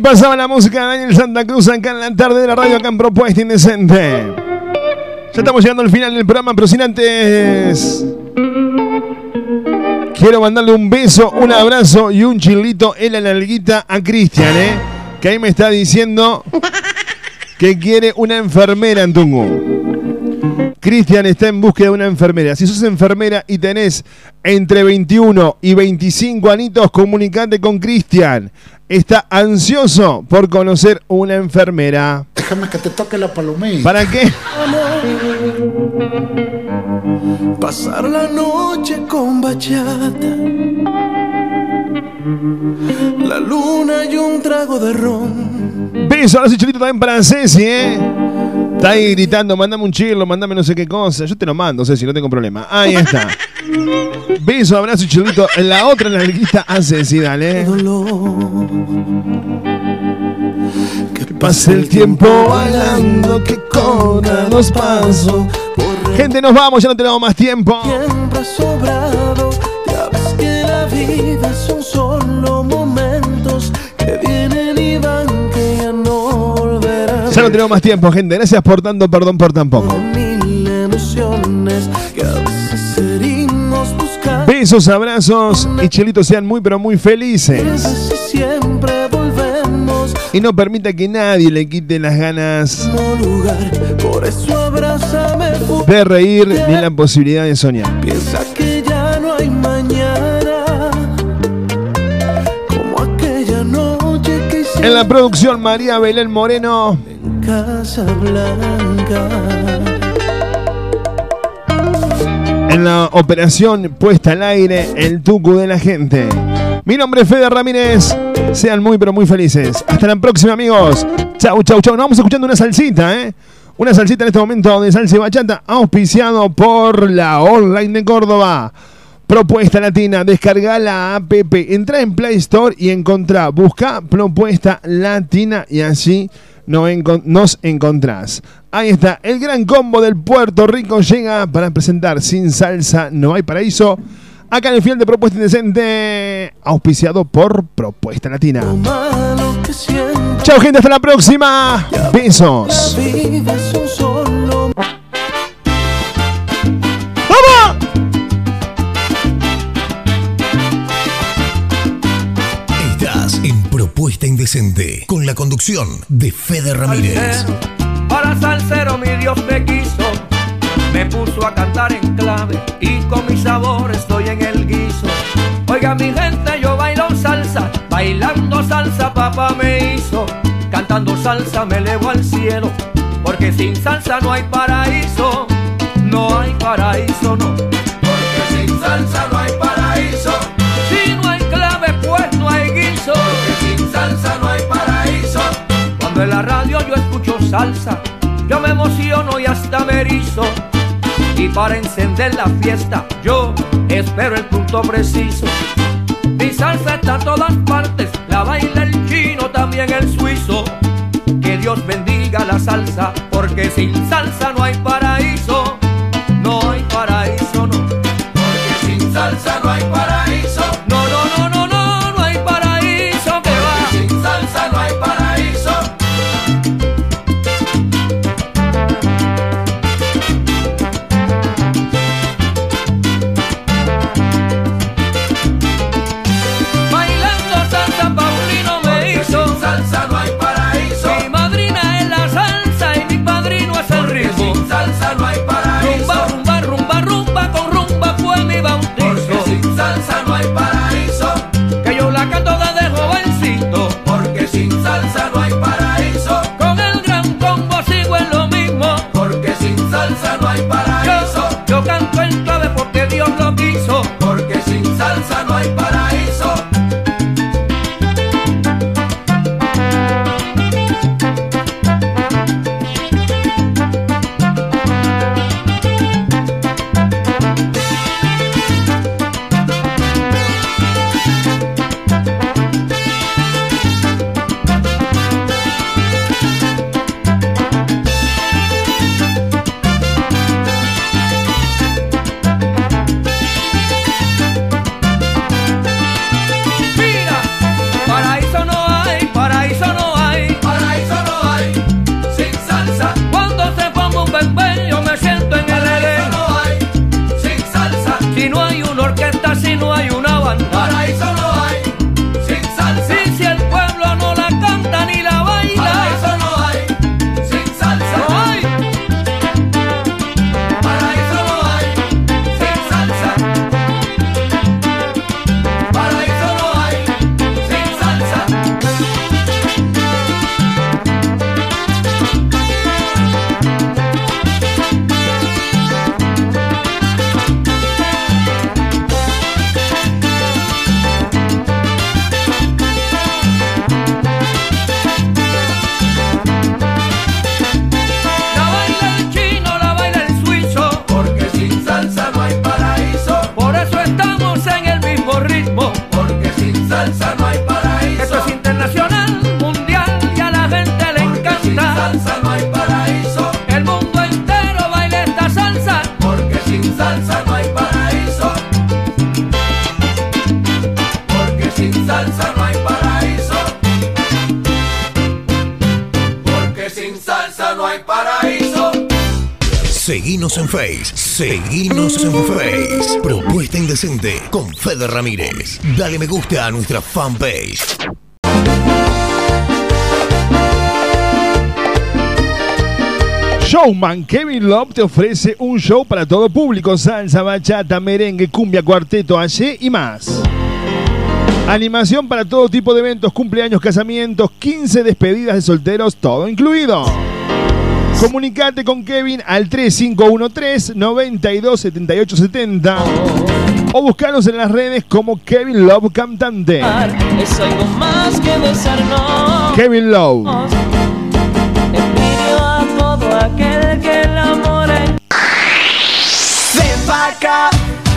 pasaba la música de Daniel Santa Cruz acá en la tarde de la radio, acá en Propuesta Indecente. Ya estamos llegando al final del programa, pero sin antes. Quiero mandarle un beso, un abrazo y un chilito en la nalguita a Cristian, ¿eh? Que ahí me está diciendo que quiere una enfermera en Tungu. Cristian está en búsqueda de una enfermera. Si sos enfermera y tenés entre 21 y 25 anitos, comunicate con Cristian. Está ansioso por conocer una enfermera. Déjame que te toque la palomilla. ¿Para qué? Pasar la noche con bachata. La luna y un trago de ron. Beso, sí, chulito también para Ceci, ¿eh? Está ahí gritando, mandame un chilo, mandame no sé qué cosa. Yo te lo mando, Ceci, no tengo problema. Ahí está. Beso, abrazo y chulito. En la otra nalguita a Ceci, dale. Que pase el tiempo bailando, que corra los pasos. Gente, nos vamos, ya no tenemos más tiempo. Tiempo ha Ya no tenemos más tiempo, gente. Gracias por tanto, perdón por tan poco. Besos, abrazos y chelitos sean muy, pero muy felices. Y no permita que nadie le quite las ganas de reír ni la posibilidad de soñar. Piensa que ya no hay mañana. Como aquella noche que hicimos En la producción, María Belén Moreno. Casa Blanca. En la operación puesta al aire, el tucu de la gente. Mi nombre es Fede Ramírez. Sean muy, pero muy felices. Hasta la próxima, amigos. Chau, chau, chau. Nos vamos escuchando una salsita, ¿eh? Una salsita en este momento de salsa y bachata, auspiciado por la Online de Córdoba. Propuesta Latina, descarga la app, entra en Play Store y encontrá, busca Propuesta Latina y así no encon- nos encontrás. Ahí está, el gran combo del Puerto Rico llega para presentar Sin Salsa No Hay Paraíso. Acá en el fiel de Propuesta Indecente, auspiciado por Propuesta Latina. Chao gente, hasta la próxima. Besos. Propuesta Indecente con la conducción de Fede Ramírez. Para salsero mi Dios me quiso, me puso a cantar en clave y con mi sabor estoy en el guiso. Oiga mi gente, yo bailo salsa, bailando salsa papá me hizo, cantando salsa me elevo al cielo, porque sin salsa no hay paraíso, no hay paraíso, no. Porque sin salsa no Cuando en la radio yo escucho salsa, yo me emociono y hasta me. Y para encender la fiesta, yo espero el punto preciso. Mi salsa está en todas partes, la baila el chino, también el suizo. Que Dios bendiga la salsa, porque sin salsa no hay paraíso. No hay paraíso, no. Porque sin salsa no salsa Seguinos en Face, seguinos en Face. Propuesta Indecente con Fede Ramírez. Dale me gusta a nuestra fanpage. Showman Kevin Love te ofrece un show para todo público, salsa, bachata, merengue, cumbia, cuarteto, allí y más. Animación para todo tipo de eventos, cumpleaños, casamientos, 15 despedidas de solteros, todo incluido. Comunicate con Kevin al 3513 927870 o buscanos en las redes como Kevin Love Cantante. Es algo más que besarnos. Kevin Love. Envidio a todo aquel que el amor es. Ven pa' acá,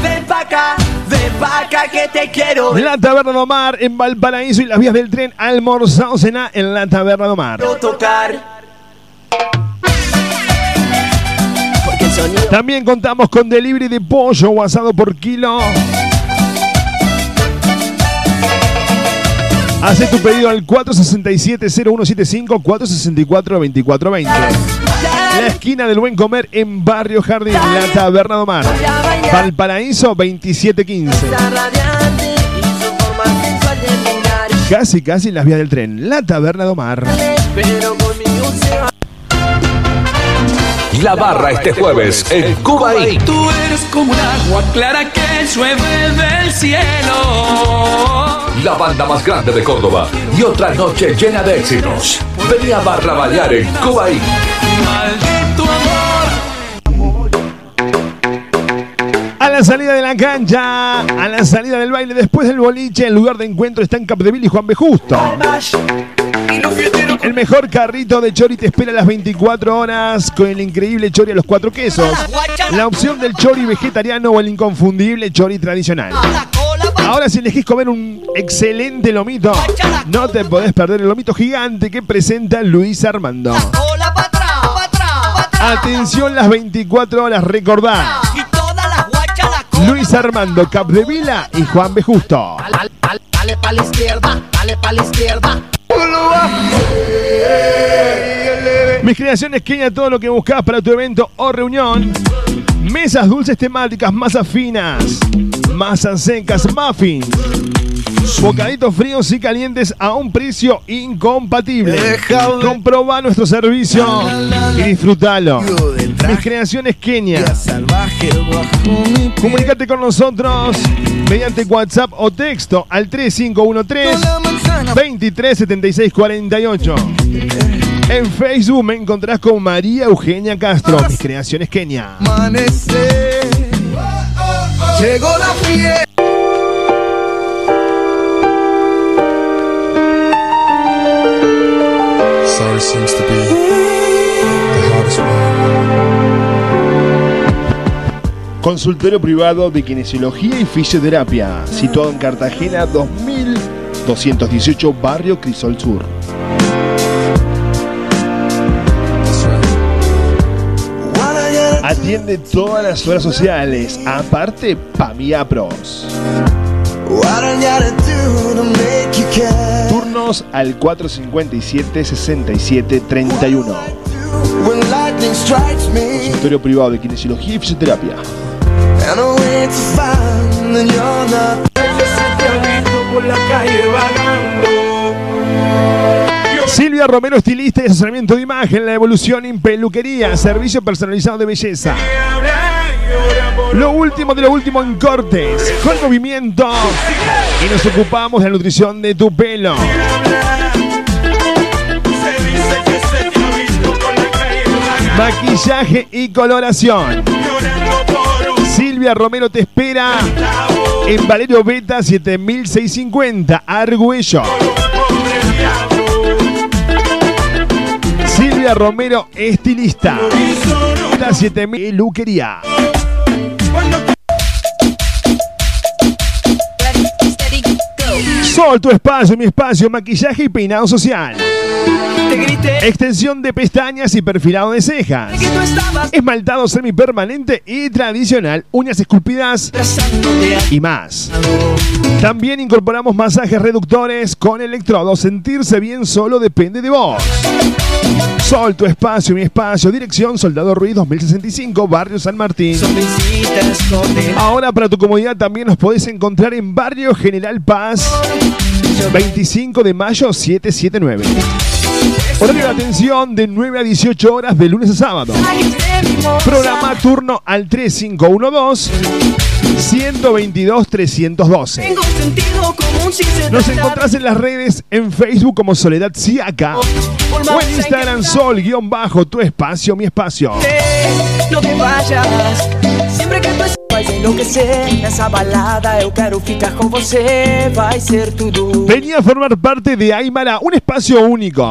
ven pa' acá, ven pa' acá que te quiero. La Taberna de Omar en Valparaíso y las vías del tren almorzado cena en la Taberna de Omar. tocar. También contamos con delivery de pollo o asado por kilo. Hace tu pedido al 467-0175 464-2420. La esquina del buen comer en Barrio Jardín, la Taberna de Omar. Valparaíso 2715. Casi, casi en las vías del tren. La Taberna de Omar. Pero se va. La barra este jueves en Cuba y Tú eres como un agua clara que llueve del cielo. la banda más grande de Córdoba. Y otra noche llena de éxitos. Vení a Barra Bailar en Cuba y la salida de la cancha, a la salida del baile, después del boliche, el lugar de encuentro está en Capdeville y Juan B. Justo. El mejor carrito de chori te espera a las 24 horas con el increíble chori a los cuatro quesos. La opción del chori vegetariano o el inconfundible chori tradicional. Ahora si elegís comer un excelente lomito, no te podés perder el lomito gigante que presenta Luis Armando. Atención las 24 horas, recordá. Luis Armando Capdevila y Juan B. Justo. Dale pa' la izquierda, dale pa' la izquierda. Mis creaciones Kenia, todo lo que buscas para tu evento o reunión. Mesas dulces temáticas, masas finas, masas secas, muffins. Bocaditos fríos y calientes a un precio incompatible. Comproba nuestro servicio y disfrútalo. Mis creaciones Kenia. Comunicate con nosotros mediante WhatsApp o texto al 3513 237648. En Facebook me encontrás con María Eugenia Castro, mis creaciones Kenia. Llegó la fiesta. Consultorio privado de kinesiología y fisioterapia, situado en Cartagena 2218, Barrio Crisol Sur. Atiende todas las horas sociales, aparte Pamia Pros. Turnos al 457 67 31. Consultorio privado de kinesiología y fisioterapia. Silvia Romero, estilista y asesoramiento de imagen, la evolución en peluquería, servicio personalizado de belleza. Lo último de lo último en cortes, con movimiento. Y nos ocupamos de la nutrición de tu pelo. Maquillaje y coloración. Silvia Romero te espera en Valerio Beta 7650, Argüello. Silvia Romero, estilista. La 7000 Luquería. Sol, tu espacio, mi espacio, maquillaje y peinado social. Extensión de pestañas y perfilado de cejas. Esmaltado semipermanente y tradicional, uñas esculpidas y más. También incorporamos masajes reductores con electrodos. Sentirse bien solo depende de vos. Sol, tu espacio, mi espacio. Dirección Soldado Ruiz 2065, Barrio San Martín. Ahora para tu comodidad también nos podés encontrar en Barrio General Paz 25 de mayo 779. Horario de atención de 9 a 18 horas de lunes a sábado. Programa turno al 3512 122 312. Nos encontrás en las redes en Facebook como Soledad Siaca o en Instagram Sol-bajo tu espacio, mi espacio. No te vayas, sempre que tu vai enlouquecer Nessa balada eu quero ficar com você Vai ser tudo Venía a formar parte de Aymara, un espacio único.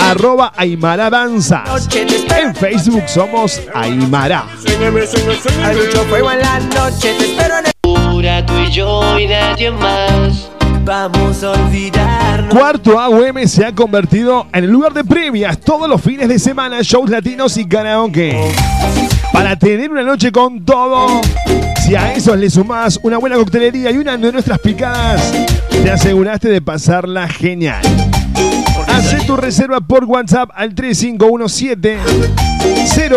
arroba Aymara Danza. En Facebook somos Aymara. Hay mucho fuego en la noche Te espero en el Pura tú y yo y nadie más. Vamos a olvidarnos Cuarto AUM se ha convertido en el lugar de previas todos los fines de semana, shows latinos y karaoke. Para tener una noche con todo, si a eso le sumás una buena coctelería y una de nuestras picadas, te aseguraste de pasarla genial. Hacé tu reserva por WhatsApp al 3517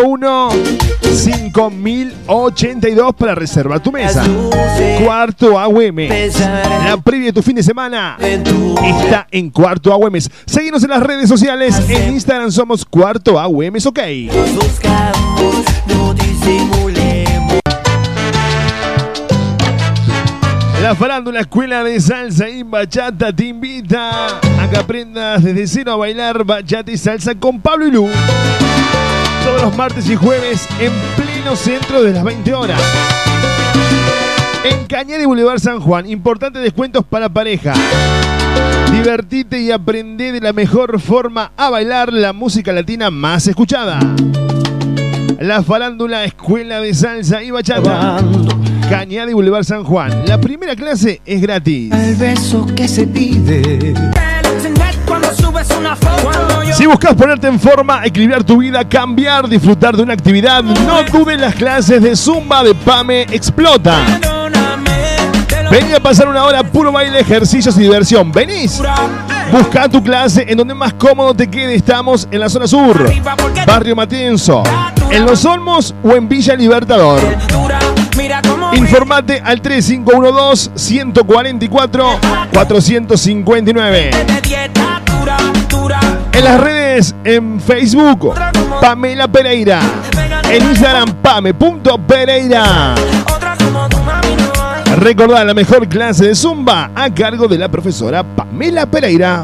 01 5082 para reservar tu mesa. Cuarto AUM. La previa de tu fin de semana está en Cuarto AUM. Seguimos en las redes sociales. En Instagram somos Cuarto AUM. Ok. buscamos No disimulemos La farándula Escuela de Salsa y Bachata te invita que aprendas desde cero a bailar bachata y salsa con Pablo y Lu. Todos los martes y jueves en pleno centro de las 20 horas. En Cañada y Boulevard San Juan, importantes descuentos para pareja. Divertite y aprende de la mejor forma a bailar la música latina más escuchada. La farándula Escuela de Salsa y Bachata. Cañada y Boulevard San Juan. La primera clase es gratis. El beso que se pide Si buscas ponerte en forma, equilibrar tu vida, cambiar, disfrutar de una actividad, no dudes las clases de Zumba de Pame Explota. Vení a pasar una hora puro baile, ejercicios y diversión. ¿Venís? Busca tu clase en donde más cómodo te quede. Estamos en la zona sur, Barrio Matienzo, en Los Olmos o en Villa Libertador. Informate al 3512-144-459. de dieta dura, dura En las redes, en Facebook, Pamela Pereira. En Instagram, pame.pereira. Recordá la mejor clase de Zumba a cargo de la profesora Pamela Pereira.